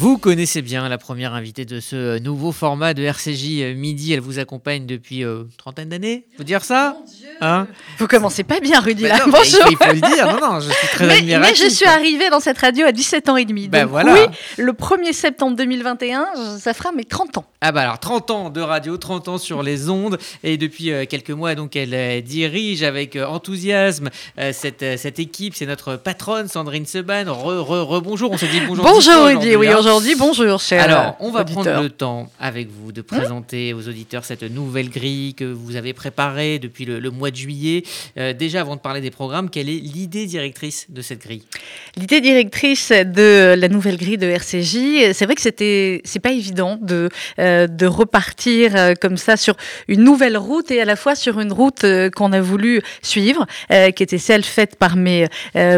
Vous connaissez bien la première invitée de ce nouveau format de RCJ Midi. Elle vous accompagne depuis euh, trentaine d'années. Faut dire ça? Hein? Vous commencez pas bien, Rudy. Bah là. non, mais Bonjour. Il faut le dire. Non, non, je suis très Mais, admiratif. mais je suis arrivée dans cette radio à 17 ans et demi. Ben Donc voilà. oui, le 1er septembre 2021, ça fera mes 30 ans. Ah bah alors 30 ans de radio, 30 ans sur les ondes et depuis euh, quelques mois donc elle euh, dirige avec euh, enthousiasme euh, cette, euh, cette équipe, c'est notre patronne Sandrine Seban. Re, re, re- bonjour, on se dit bonjour. Bonjour aujourd'hui, Rudy, oui, hein. Bonjour cher Alors, on va auditeur. prendre le temps avec vous de présenter aux auditeurs cette nouvelle grille que vous avez préparée depuis le, le mois de juillet. Euh, déjà, avant de parler des programmes, quelle est l'idée directrice de cette grille? L'idée directrice de la nouvelle grille de RCJ, c'est vrai que c'était, c'est pas évident de euh, de repartir euh, comme ça sur une nouvelle route et à la fois sur une route qu'on a voulu suivre, qui était celle faite par mes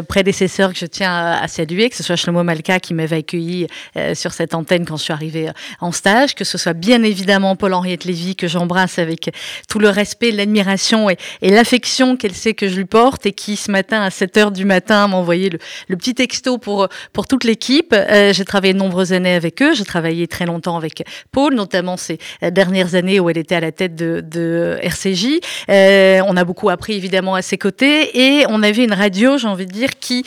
prédécesseurs que je tiens à, à saluer, que ce soit Shlomo Malka qui m'avait accueilli euh, sur cette antenne quand je suis arrivée euh, en stage, que ce soit bien évidemment Paul-Henriette Lévy que j'embrasse avec tout le respect, l'admiration et, l'affection qu'elle sait que je lui porte et qui ce matin à 7 heures du matin m'a envoyé le, petit texto pour pour toute l'équipe. Euh, j'ai travaillé de nombreuses années avec eux. J'ai travaillé très longtemps avec Paul, notamment ces euh, dernières années où elle était à la tête de, RCJ. On a beaucoup appris évidemment à ses côtés et on avait une radio, j'ai envie de dire, qui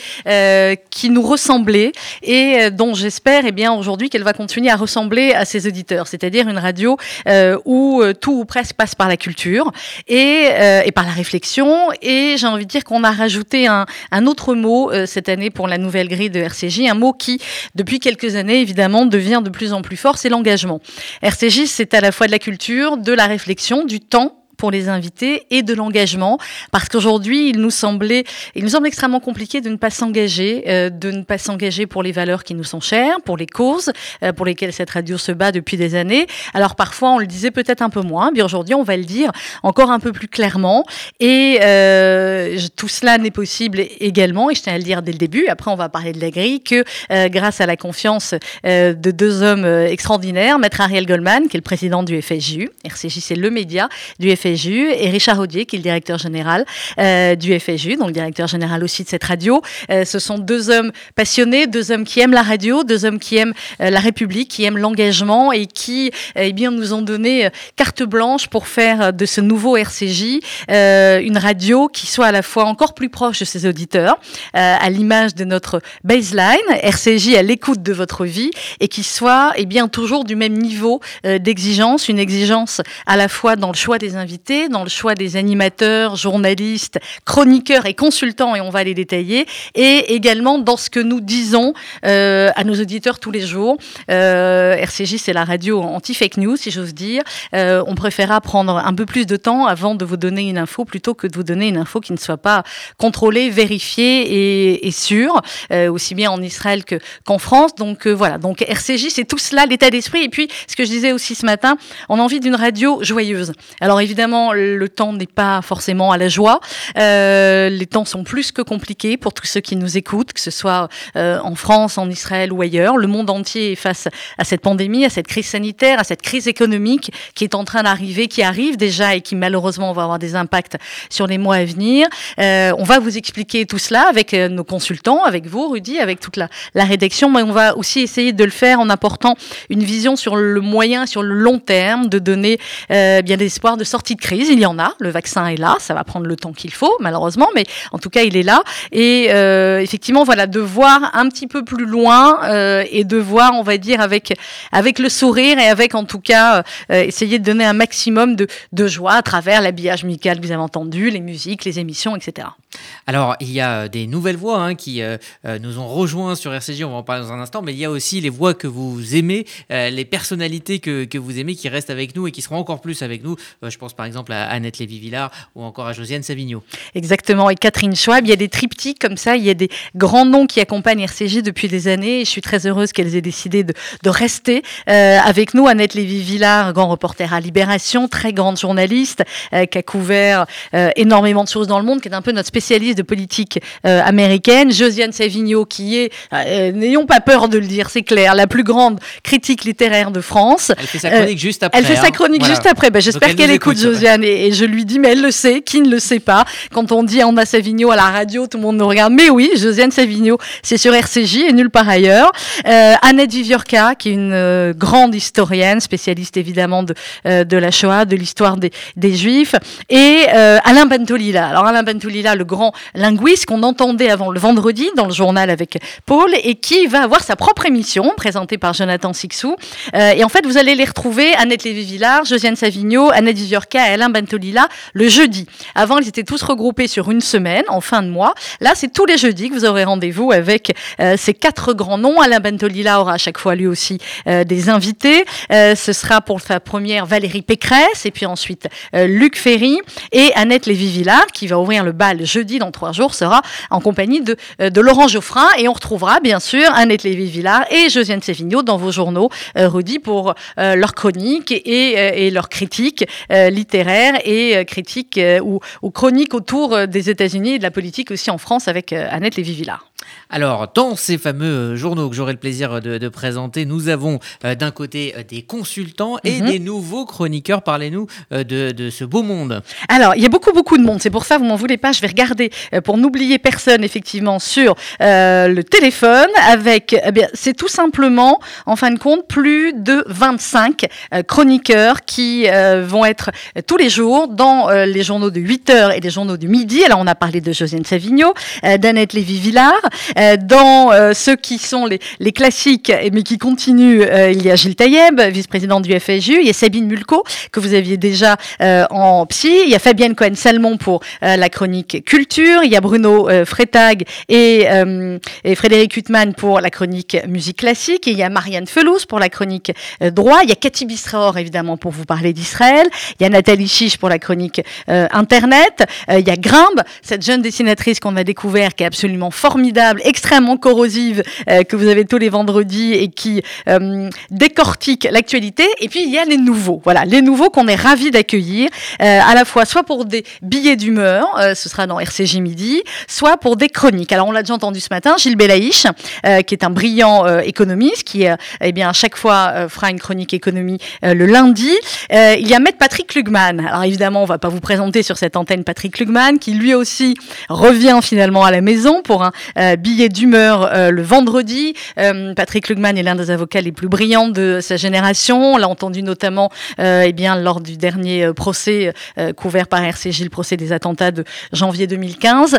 qui nous ressemblait et dont j'espère, eh bien aujourd'hui, qu'elle va continuer à ressembler à ses auditeurs. C'est-à-dire une radio euh, où euh, tout ou presque passe par la culture et, euh, et par la réflexion. Et j'ai envie de dire qu'on a rajouté un, autre mot cette année pour la nouvelle grille de RCJ, un mot qui, depuis quelques années, évidemment, devient de plus en plus fort, c'est l'engagement. RCJ, c'est à la fois de la culture, de la réflexion, du temps pour les invités et de l'engagement. Parce qu'aujourd'hui il nous semblait il nous semble extrêmement compliqué de ne pas s'engager euh, de ne pas s'engager pour les valeurs qui nous sont chères pour les causes euh, pour lesquelles cette radio se bat depuis des années. Alors parfois on le disait peut-être un peu moins mais aujourd'hui on va le dire encore un peu plus clairement. Et euh, tout cela n'est possible également et je tiens à le dire dès le début. Après on va parler de la grille que grâce à la confiance de deux hommes extraordinaires maître Ariel Goldman qui est le président du FSJU RCJ c'est le média du FSJU et Richard Audier qui est le directeur général euh, du FSJU donc directeur général aussi de cette radio. Euh, ce sont deux hommes passionnés deux hommes qui aiment la radio deux hommes qui aiment euh, la République qui aiment l'engagement et qui eh bien nous ont donné carte blanche pour faire de ce nouveau RCJ une radio qui soit à la fois encore plus proche de ses auditeurs, à l'image de notre baseline, RCJ à l'écoute de votre vie, et qui soit eh bien toujours du même niveau d'exigence, une exigence à la fois dans le choix des invités, dans le choix des animateurs, journalistes, chroniqueurs et consultants, et on va les détailler, et également dans ce que nous disons euh, à nos auditeurs tous les jours. Euh, RCJ, c'est la radio anti-fake news, si j'ose dire. Euh, on préférera prendre un peu plus de temps avant de vous donner une info plutôt que de vous donner une info qui ne soit pas contrôlée, vérifiée et, sûre, aussi bien en Israël que qu'en France. Donc voilà, donc RCJ, c'est tout cela, l'état d'esprit. Et puis, ce que je disais aussi ce matin, on a envie d'une radio joyeuse. Alors évidemment, le temps n'est pas forcément à la joie. Euh, les temps sont plus que compliqués pour tous ceux qui nous écoutent, que ce soit euh, en France, en Israël ou ailleurs. Le monde entier est face à cette pandémie, à cette crise sanitaire, à cette crise économique qui est en train d'arriver, qui arrive déjà et qui malheureusement va avoir des impacts sur les mois à venir. Euh, on va vous expliquer tout cela avec nos consultants, avec vous, Rudy, avec toute la, rédaction, mais on va aussi essayer de le faire en apportant une vision sur le moyen, sur le long terme, de donner bien des espoirs de sortie crise. Il y en a, le vaccin est là, ça va prendre le temps qu'il faut, malheureusement, mais en tout cas, il est là. Et euh, effectivement, voilà, de voir un petit peu plus loin euh, et de voir, on va dire, avec avec le sourire et avec en tout cas euh, essayer de donner un maximum de, de joie à travers l'habillage musical que vous avez entendu, les musiques, les émissions, etc. Alors, il y a des nouvelles voix hein, qui nous ont rejoints sur RCJ, on va en parler dans un instant, mais il y a aussi les voix que vous aimez, les personnalités que, que vous aimez qui restent avec nous et qui seront encore plus avec nous. Je pense par exemple à Annette Lévy-Villard ou encore à Josiane Savigno. Exactement. Et Catherine Schwab, il y a des triptyques comme ça, il y a des grands noms qui accompagnent RCJ depuis des années. Et je suis très heureuse qu'elles aient décidé de, de rester euh, avec nous. Annette Lévy-Villard, grand reporter à Libération, très grande journaliste, euh, qui a couvert euh, énormément de choses dans le monde, qui est un peu notre spécialiste de politique américaine. Josiane Savigno, qui est, n'ayons pas peur de le dire, c'est clair, la plus grande critique littéraire de France. Elle fait sa chronique juste après. Elle fait hein. sa chronique Voilà. juste après. Ben, J'espère elle qu'elle écoute écoute. Josiane, et, je lui dis, mais elle le sait, qui ne le sait pas Quand on dit Anna Savigno à la radio, tout le monde nous regarde. Mais oui, Josiane Savigno, c'est sur RCJ et nulle part ailleurs. Euh, Annette Viviorca, qui est une euh, grande historienne, spécialiste évidemment de, euh, de la Shoah, de l'histoire des, des Juifs, et Alain Bentolila. Alors Alain Bentolila, le grand linguiste qu'on entendait avant le vendredi dans le journal avec Paul, et qui va avoir sa propre émission présentée par Jonathan Sixou. et en fait, vous allez les retrouver, Annette Lévy-Villard, Josiane Savigno, Annette Viviorca et Alain Bentolila, le jeudi. Avant, ils étaient tous regroupés sur une semaine, en fin de mois. Là, c'est tous les jeudis que vous aurez rendez-vous avec ces quatre grands noms. Alain Bentolila aura à chaque fois lui aussi euh, des invités. Euh, ce sera pour sa première Valérie Pécresse et puis ensuite euh, Luc Ferry et Annette Lévy-Villard qui va ouvrir le bal jeudi dans trois jours sera en compagnie de, Laurent Geoffrin et on retrouvera bien sûr Annette Lévy-Villard et Josiane Sévigno dans vos journaux Rudy pour leurs chroniques et, et leurs critiques littéraires et critiques ou, ou, chroniques autour des États-Unis et de la politique aussi en France avec Annette Lévy-Villard. Alors, dans ces fameux journaux que j'aurai le plaisir de, présenter, nous avons euh, d'un côté euh, des consultants et mhm. des nouveaux chroniqueurs. Parlez-nous euh, de, ce beau monde. Alors, il y a beaucoup, beaucoup de monde. C'est pour ça, vous m'en voulez pas, je vais regarder pour n'oublier personne, effectivement, sur le téléphone. Avec, eh bien, c'est tout simplement, en fin de compte, plus de 25 chroniqueurs qui vont être tous les jours dans les journaux de 8 heures et les journaux du midi. Alors, on a parlé de Josiane Savigno, d'Annette Lévy-Villard. Euh, dans euh, ceux qui sont les, classiques, mais qui continuent, euh, il y a Gilles Taïeb, vice-président du FSU, il y a Sabine Mulco, que vous aviez déjà en psy, il y a Fabienne Cohen-Salmon pour la chronique culture, il y a Bruno Freitag et, Frédéric Huttman pour la chronique musique classique, il y a Marianne Felous pour la chronique droit, il y a Cathy Bistraor évidemment pour vous parler d'Israël, il y a Nathalie Chiche pour la chronique internet, il y a Grimbe, cette jeune dessinatrice qu'on a découvert qui est absolument formidable, extrêmement corrosive euh, que vous avez tous les vendredis et qui euh, décortique l'actualité. Et puis il y a les nouveaux, voilà, les nouveaux qu'on est ravis d'accueillir, euh, à la fois soit pour des billets d'humeur, ce sera dans RCJ midi, soit pour des chroniques. Alors on l'a déjà entendu ce matin, Gilles Belaïch, qui est un brillant économiste, qui eh bien à chaque fois fera une chronique économie le lundi. il y a Maître Patrick Lugman. Alors évidemment, on va pas vous présenter sur cette antenne Patrick Lugman, qui lui aussi revient finalement à la maison pour un billet d'humeur euh, le vendredi. Euh, Patrick Lugman est l'un des avocats les plus brillants de sa génération. On l'a entendu notamment euh, eh bien, lors du dernier procès couvert par RCJ, le procès des attentats de janvier 2015.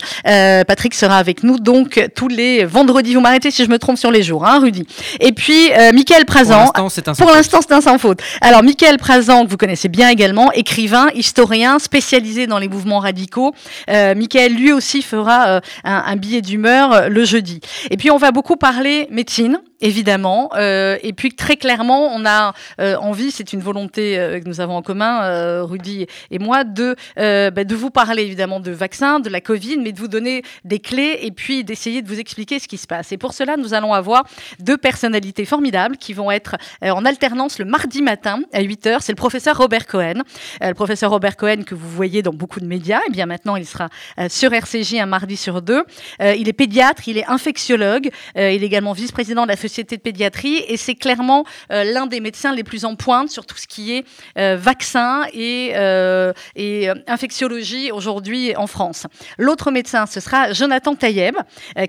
Patrick sera avec nous donc tous les vendredis. Vous m'arrêtez si je me trompe sur les jours, hein, Rudy. Et puis, Michael Prazan. Pour l'instant, c'est un sans faute. Alors, Michael Prazan, que vous connaissez bien également, écrivain, historien, spécialisé dans les mouvements radicaux. Michael, lui aussi, fera un, un billet d'humeur le jeudi. Et puis on va beaucoup parler médecine, évidemment. Euh, et puis très clairement, on a euh, envie, c'est une volonté euh, que nous avons en commun, euh, Rudy et moi, de, euh, bah, de vous parler évidemment de vaccins, de la Covid, mais de vous donner des clés et puis d'essayer de vous expliquer ce qui se passe. Et pour cela, nous allons avoir deux personnalités formidables qui vont être en alternance le mardi matin à 8h. C'est le professeur Robert Cohen. le professeur Robert Cohen que vous voyez dans beaucoup de médias. Et bien maintenant, il sera sur RCJ un mardi sur deux. il est pédiatre, il est infectiologue, il est également vice-président de la société de pédiatrie et c'est clairement euh, l'un des médecins les plus en pointe sur tout ce qui est euh, vaccin et, euh, et infectiologie aujourd'hui en France. L'autre médecin, ce sera Jonathan Taïeb,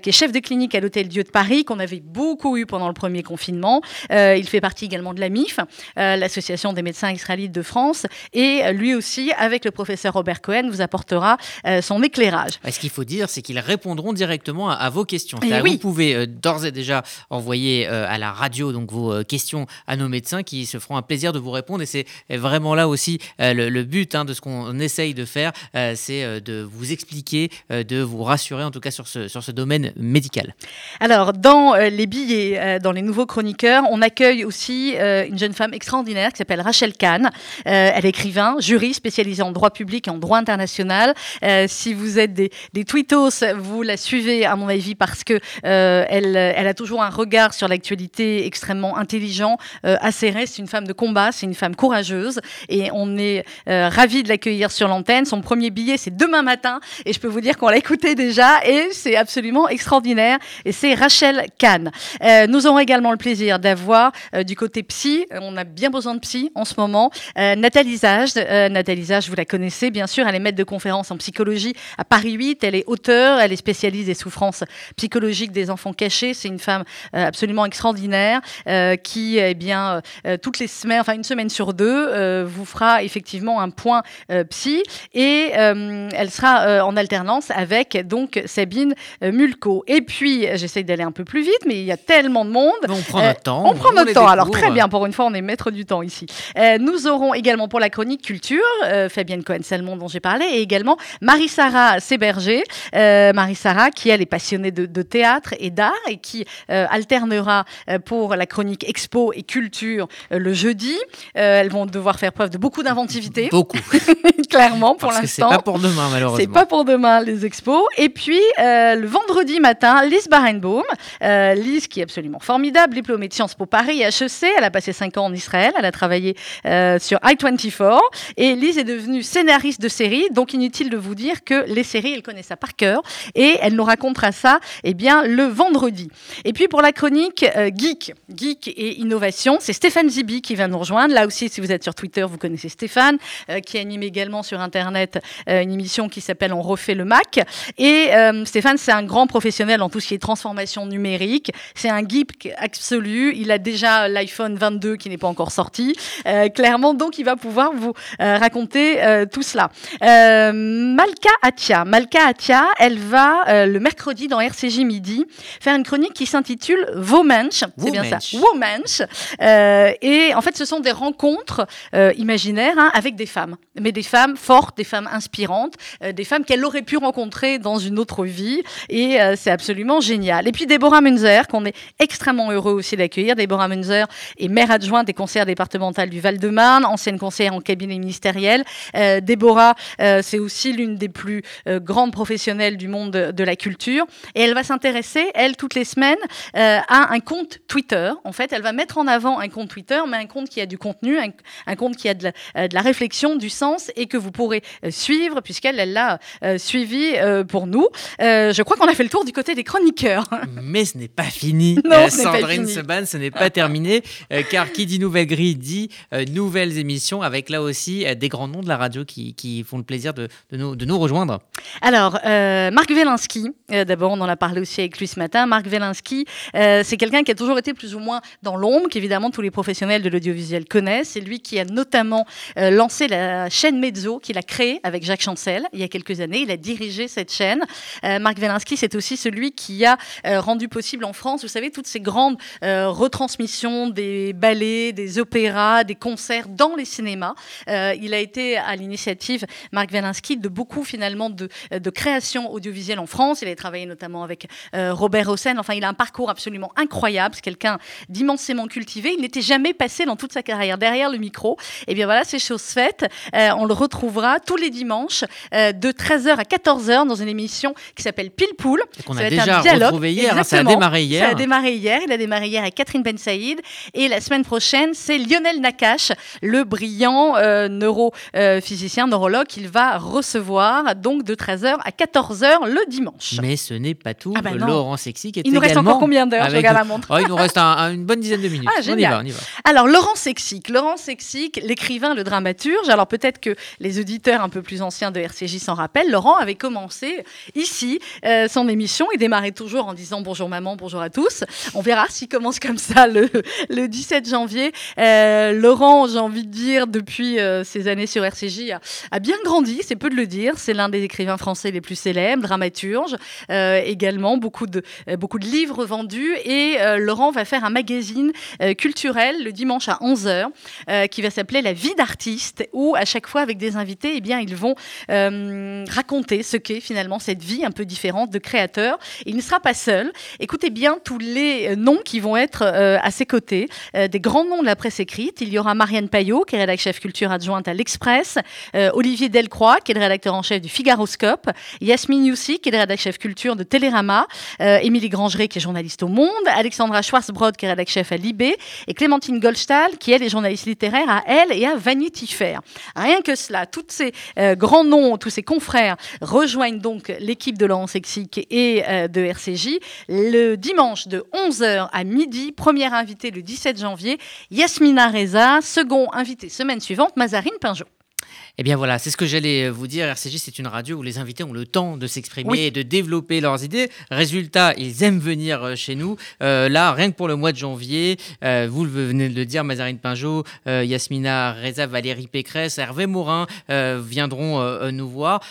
qui est chef de clinique à l'Hôtel Dieu de Paris, qu'on avait beaucoup eu pendant le premier confinement. il fait partie également de la MIF, l'Association des médecins israélites de France, et lui aussi, avec le professeur Robert Cohen, vous apportera son éclairage. Ce qu'il faut dire, c'est qu'ils répondront directement à, vos questions. Eh oui. Vous pouvez d'ores et déjà envoyer euh, à la radio donc vos euh, questions à nos médecins qui se feront un plaisir de vous répondre. Et c'est vraiment là aussi euh, le, but hein, de ce qu'on essaye de faire, c'est de vous expliquer, de vous rassurer en tout cas sur ce, sur ce domaine médical. Alors, dans les billets, dans les nouveaux chroniqueurs, on accueille aussi une jeune femme extraordinaire qui s'appelle Rachel Kahn. elle est écrivain, jury spécialisée en droit public et en droit international. si vous êtes des, des tweetos, vous la suivez à mon avis parce que elle, elle a toujours un regard sur l'actualité extrêmement intelligent, acéré. C'est une femme de combat, c'est une femme courageuse et on est ravis de l'accueillir sur l'antenne. Son premier billet, c'est demain matin et je peux vous dire qu'on l'a écouté déjà et c'est absolument extraordinaire. Et c'est Rachel Kahn. nous aurons également le plaisir d'avoir du côté psy, on a bien besoin de psy en ce moment, Nathalie Zage. Nathalie Zage, vous la connaissez bien sûr, elle est maître de conférence en psychologie à Paris 8, elle est auteure, elle est spécialiste des souffrances psychologiques des enfants cachés. C'est une femme euh, absolument extraordinaire euh, qui, eh bien, euh, toutes les semaines, enfin une semaine sur deux, vous fera effectivement un point psy et elle sera en alternance avec donc Sabine Mulco. Et puis, j'essaye d'aller un peu plus vite, mais il y a tellement de monde. on prend notre temps. On prend notre temps. Alors très bien, pour une fois, on est maître du temps ici. nous aurons également pour la chronique culture Fabienne Cohen-Salmon dont j'ai parlé et également Marie-Sara Séberger. Marie-Sara qui, elle, est passionnée de, théâtre et d'art et qui euh, alternera euh, pour la chronique expo et culture le jeudi. elles vont devoir faire preuve de beaucoup d'inventivité. Beaucoup. Clairement, pour l'instant. C'est pas pour demain, malheureusement. C'est pas pour demain, les expos. Et puis, le vendredi matin, Lise Barenbaum. Lise qui est absolument formidable, diplômée de Sciences Po Paris et HEC. Elle a passé 5 ans en Israël. Elle a travaillé sur I-24. Et Lise est devenue scénariste de série. Donc, inutile de vous dire que les séries, elle connaît ça par cœur et elle nous racontera ça eh bien, le vendredi. Et puis pour la chronique euh, Geek, Geek et Innovation, c'est Stéphane Zibi qui va nous rejoindre. Là aussi, si vous êtes sur Twitter, vous connaissez Stéphane, euh, qui anime également sur Internet euh, une émission qui s'appelle On refait le Mac. Et Stéphane, c'est un grand professionnel en tout ce qui est transformation numérique. C'est un geek absolu. Il a déjà l'iPhone 22 qui n'est pas encore sorti. clairement, donc il va pouvoir vous raconter tout cela. Malka Atia. Malka Atia, elle va le mercredi dans RCJ Midi faire une chronique qui s'intitule Womensch. C'est bien ça. Womensch. Euh, et en fait, ce sont des rencontres euh, imaginaires hein, avec des femmes, mais des femmes fortes, des femmes inspirantes, des femmes qu'elle aurait pu rencontrer dans une autre vie. Et c'est absolument génial. Et puis Déborah Munzer, qu'on est extrêmement heureux aussi d'accueillir. Déborah Munzer est maire adjointe des conseillers départementaux du Val-de-Marne, ancienne conseillère en cabinet ministériel. Déborah, c'est aussi l'une des plus grandes professionnelle du monde de la culture. Et elle va s'intéresser, elle, toutes les semaines, euh, à un compte Twitter. En fait, elle va mettre en avant un compte Twitter, mais un compte qui a du contenu, un, compte qui a de la, euh, de la, réflexion, du sens, et que vous pourrez euh, suivre, puisqu'elle elle l'a suivi pour nous. je crois qu'on a fait le tour du côté des chroniqueurs. Mais ce n'est pas fini. Non, Sandrine Seban, ce n'est pas terminé, car qui dit nouvelle grille dit nouvelles émissions, avec là aussi des grands noms de la radio qui, qui font le plaisir de, de, nous, de nous rejoindre. Alors, Marc Wielinski, euh, on en a parlé aussi avec lui ce matin. Marc Wielinski, euh, c'est quelqu'un qui a toujours été plus ou moins dans l'ombre, qu'évidemment tous les professionnels de l'audiovisuel connaissent. C'est lui qui a notamment lancé la chaîne Mezzo, qu'il a créée avec Jacques Chancel il y a quelques années. Il a dirigé cette chaîne. Marc Wielinski, c'est aussi celui qui a rendu possible en France, vous savez, toutes ces grandes retransmissions des ballets, des opéras, des concerts dans les cinémas. il a été à l'initiative, Marc Wielinski, de beaucoup finalement de, de création audiovisuelle en France. Il a travaillé notamment avec euh, Robert Hossein. Enfin, il a un parcours absolument incroyable. C'est quelqu'un d'immensément cultivé. Il n'était jamais passé dans toute sa carrière derrière le micro. Et bien voilà, c'est chose faite. Euh, on le retrouvera tous les dimanches euh, de 13h à 14h dans une émission qui s'appelle Pile Poule. Qu'on a déjà retrouvé hier. Hein, ça a démarré hier. Ça a démarré hier. Il a démarré hier avec Catherine Ben Saïd. Et la semaine prochaine, c'est Lionel Nakache, le brillant neurophysicien, neurologue qu'il va recevoir donc de 13h à 14h le dimanche. Mais ce n'est pas tout. Ah bah Laurent Sexic est Il nous reste encore combien d'heures Je regarde la montre. Oh, il nous reste une bonne dizaine de minutes. Ah, on y va, on y va. Alors, Laurent Sexic, Laurent Sexic, l'écrivain, le dramaturge. Alors, peut-être que les auditeurs un peu plus anciens de RCJ s'en rappellent. Laurent avait commencé ici euh, son émission. Il démarrait toujours en disant bonjour maman, bonjour à tous. On verra s'il commence comme ça le, le 17 janvier. Euh, Laurent, j'ai envie de dire, depuis euh, ses années sur RCJ, a, a bien grandi, c'est peu de le dire. C'est l'un des écrivains français les plus célèbres, dramaturge euh, également, beaucoup de, euh, beaucoup de livres vendus. Et euh, Laurent va faire un magazine culturel le dimanche à 11h qui va s'appeler La vie d'artiste, où à chaque fois avec des invités, eh bien, ils vont raconter ce qu'est finalement cette vie un peu différente de créateur. Il ne sera pas seul. Écoutez bien tous les noms qui vont être à ses côtés, des grands noms de la presse écrite. Il y aura Marianne Payot, qui est rédactrice chef culture adjointe à l'Express, Olivier Delcroix, qui est le rédacteur en chef du Figaroscope, Yasmine Youssi, qui est le rédacteur chef culture de Télérama, Émilie Grangeret qui est journaliste au Monde, Alexandra Schwarzbrod qui est rédactrice chef à Libé et Clémentine Goldstahl qui est journaliste littéraire à Elle et à Vanity Fair. Rien que cela, tous ces grands noms, tous ces confrères rejoignent donc l'équipe de Laurent Sexic et de RCJ le dimanche de 11h à midi. Première invitée le 17 janvier, Yasmina Reza. Second invité semaine suivante, Mazarine Pinjot. Eh bien voilà, c'est ce que j'allais vous dire. RCJ, c'est une radio où les invités ont le temps de s'exprimer et de développer leurs idées. Résultat, ils aiment venir euh, chez nous. Euh, là, rien que pour le mois de janvier, euh, vous venez de le dire, Mazarine Pinjot, Yasmina Reza, Valérie Pécresse, Hervé Morin viendront nous voir.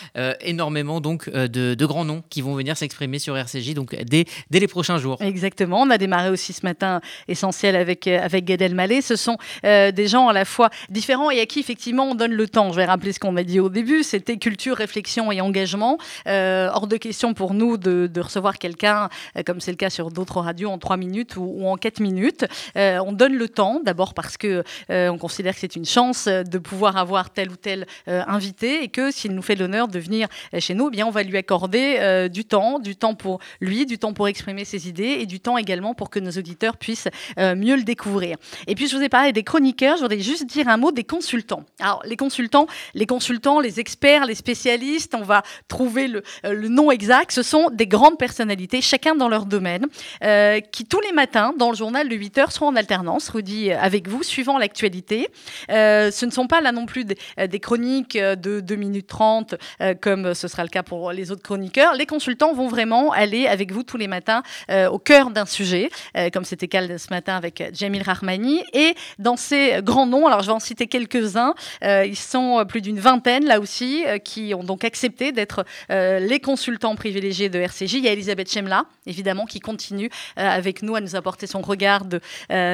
énormément donc de, grands noms qui vont venir s'exprimer sur RCJ donc dès, dès les prochains jours. Exactement. On a démarré aussi ce matin essentiel avec, avec Gad Elmaleh. Ce sont des gens à la fois différents et à qui effectivement on donne le temps. Je vais rappeler ce qu'on a dit au début, c'était culture, réflexion et engagement. Euh, hors de question pour nous de, recevoir quelqu'un, euh, comme c'est le cas sur d'autres radios, en trois minutes ou, en quatre minutes. Euh, on donne le temps, d'abord parce que on considère que c'est une chance de pouvoir avoir tel ou tel invité et que s'il nous fait l'honneur de venir chez nous, eh bien on va lui accorder du temps, du temps pour lui, du temps pour exprimer ses idées et du temps également pour que nos auditeurs puissent mieux le découvrir. Et puis je vous ai parlé des chroniqueurs, je voudrais juste dire un mot des consultants. Alors les consultants, les consultants, les experts, les spécialistes, on va trouver le, euh, nom exact. Ce sont des grandes personnalités, chacun dans leur domaine, euh, qui tous les matins, dans le journal de 8 heures, seront en alternance, Rudy, avec vous, suivant l'actualité. Euh, ce ne sont pas là non plus des, chroniques de 2 minutes 30, comme ce sera le cas pour les autres chroniqueurs. Les consultants vont vraiment aller avec vous tous les matins au cœur d'un sujet, comme c'était le cas ce matin avec Jamil Rahmani. Et dans ces grands noms, alors je vais en citer quelques-uns, ils sont plus d'une vingtaine, là aussi, euh, qui ont donc accepté d'être euh, les consultants privilégiés de RCJ. Il y a Elisabeth Chemla, évidemment, qui continue euh, avec nous à nous apporter son regard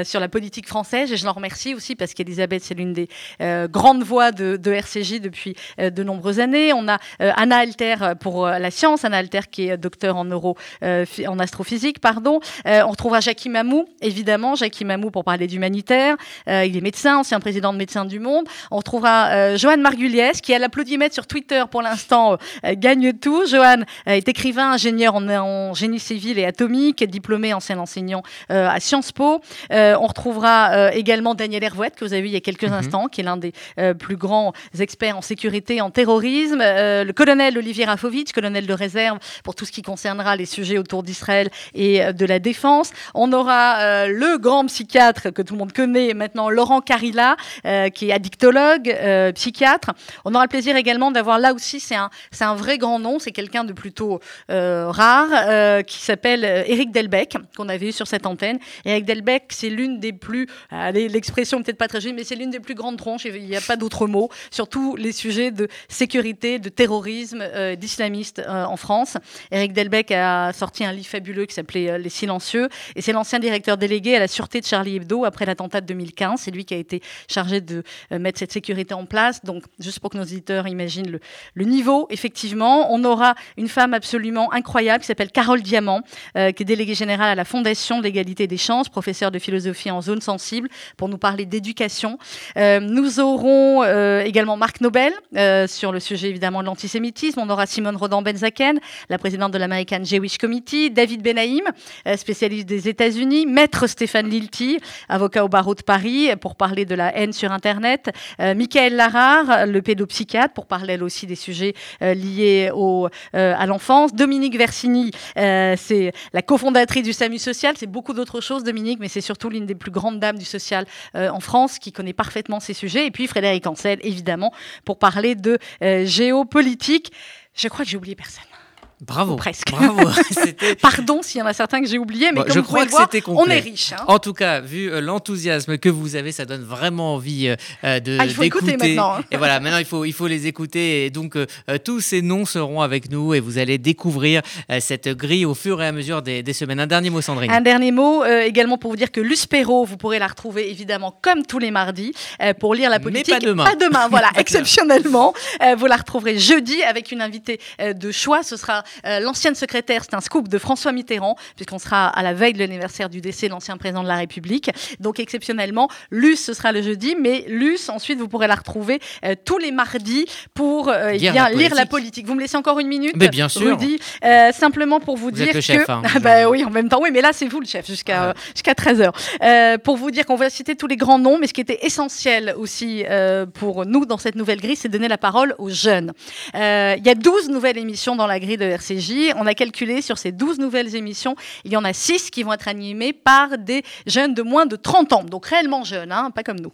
sur la politique française. Et je l'en remercie aussi parce qu'Elisabeth, c'est l'une des grandes voix de, RCJ depuis de nombreuses années. On a Anna Alter pour la science, Anna Alter qui est docteur en neuro, en astrophysique, pardon. on retrouvera Jackie Mamou, évidemment, Jackie Mamou pour parler d'humanitaire. il est médecin, ancien président de Médecins du Monde. On retrouvera Joanne Margulies, qui a l'applaudimètre sur Twitter pour l'instant, euh, gagne tout. Johan euh, est écrivain, ingénieur en, génie civil et atomique, diplômé ancien enseignant euh, à Sciences Po. on retrouvera également Daniel Hervouette, que vous avez vu il y a quelques mhm. instants, qui est l'un des plus grands experts en sécurité et en terrorisme. le colonel Olivier Rafovitch, colonel de réserve pour tout ce qui concernera les sujets autour d'Israël et de la défense. On aura le grand psychiatre que tout le monde connaît maintenant, Laurent Carilla, qui est addictologue, psychiatre on aura le plaisir également d'avoir là aussi, c'est un, vrai grand nom, c'est quelqu'un de plutôt euh, rare, euh, qui s'appelle Eric euh, Delbecq, qu'on avait eu sur cette antenne. Eric Delbecq, c'est l'une des plus, l'expression peut-être pas très jolie, mais c'est l'une des plus grandes tronches, il n'y a pas d'autre mot, sur tous les sujets de sécurité, de terrorisme, d'islamistes en France. Eric Delbecq a sorti un livre fabuleux qui s'appelait Les Silencieux, et c'est l'ancien directeur délégué à la sûreté de Charlie Hebdo après l'attentat de 2015. C'est lui qui a été chargé de mettre cette sécurité en place. Donc juste pour que nos auditeurs imaginent le, niveau, effectivement, on aura une femme absolument incroyable qui s'appelle Carole Diamant, euh, qui est déléguée générale à la Fondation de l'égalité des chances, professeure de philosophie en zone sensible, pour nous parler d'éducation. Euh, nous aurons euh, également Marc Nobel sur le sujet évidemment de l'antisémitisme. On aura Simone Rodan-Benzaken, la présidente de l'American Jewish Committee, David Benaïm, spécialiste des États-Unis, maître Stéphane Lilti, avocat au barreau de Paris, pour parler de la haine sur Internet, Michael Le pédopsychiatre, pour parler aussi des sujets euh, liés au, euh, à l'enfance. Dominique Versini, euh, c'est la cofondatrice du SAMU Social. C'est beaucoup d'autres choses, Dominique, mais c'est surtout l'une des plus grandes dames du social en France qui connaît parfaitement ces sujets. Et puis Frédéric Ancel, évidemment, pour parler de géopolitique. Je crois que j'ai oublié personne. Bravo. presque. Bravo. Pardon s'il y en a certains que j'ai oubliés, mais comme je crois que c'était on est riche. Hein. En tout cas, vu euh, l'enthousiasme que vous avez, ça donne vraiment envie euh, euh, de ah, il faut écouter maintenant. Hein. Et voilà, maintenant il faut il faut les écouter. Et donc tous ces noms seront avec nous et vous allez découvrir cette grille au fur et à mesure des, semaines. Un dernier mot, Sandrine. Un dernier mot également pour vous dire que Luspero, vous pourrez la retrouver évidemment comme tous les mardis pour lire la politique. Mais pas demain. Pas demain, voilà, exceptionnellement. vous la retrouverez jeudi avec une invitée de choix. Ce sera l'ancienne secrétaire, c'est un scoop de François Mitterrand, puisqu'on sera à la veille de l'anniversaire du décès de l'ancien président de la République. Donc exceptionnellement, Luce, ce sera le jeudi, mais Luce, ensuite, vous pourrez la retrouver tous les mardis pour eh bien, lire la politique. Vous me laissez encore une minute Mais bien sûr. Rudy, simplement pour vous, dire êtes le que... hein, bah, oui, en même temps, oui, mais là, c'est vous le chef jusqu'à jusqu'à 13h. Euh, pour vous dire qu'on va citer tous les grands noms, mais ce qui était essentiel aussi euh, pour nous dans cette nouvelle grille, c'est donner la parole aux jeunes. Euh, il y a 12 nouvelles émissions dans la grille de On a calculé sur ces 12 nouvelles émissions, il y en a 6 qui vont être animées par des jeunes de moins de 30 ans, donc réellement jeunes, hein, pas comme nous.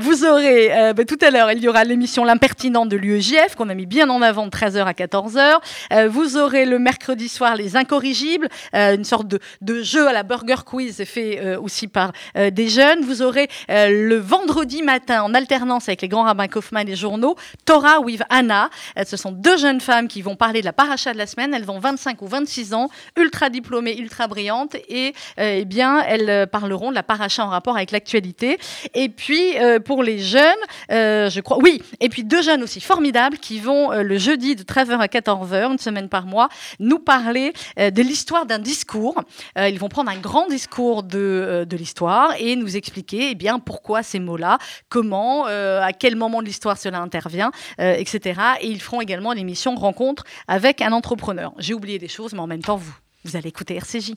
vous aurez, bah, tout à l'heure, il y aura l'émission L'impertinente de l'UEJF, qu'on a mis bien en avant de 13h à 14h. vous aurez le mercredi soir Les Incorrigibles, une sorte de, jeu à la Burger Quiz fait euh, aussi par euh, des jeunes. Vous aurez euh, le vendredi matin, en alternance avec les grands rabbins Kaufman et journaux, Torah with Anna. ce sont deux jeunes femmes qui vont parler de la paracha de la semaine. Elles ont 25 ou 26 ans, ultra diplômées, ultra brillantes, et eh bien, elles parleront de la paracha en rapport avec l'actualité. Et puis, pour les jeunes, je crois, oui, et puis deux jeunes aussi formidables qui vont le jeudi de 13h à 14h, une semaine par mois, nous parler de l'histoire d'un discours. ils vont prendre un grand discours de, euh, de l'histoire et nous expliquer eh bien, pourquoi ces mots-là, comment, euh, à quel moment de l'histoire cela intervient, euh, etc. Et ils feront également l'émission Rencontre avec un entrepreneur. J'ai oublié des choses, mais en même temps, vous, vous allez écouter RCJ.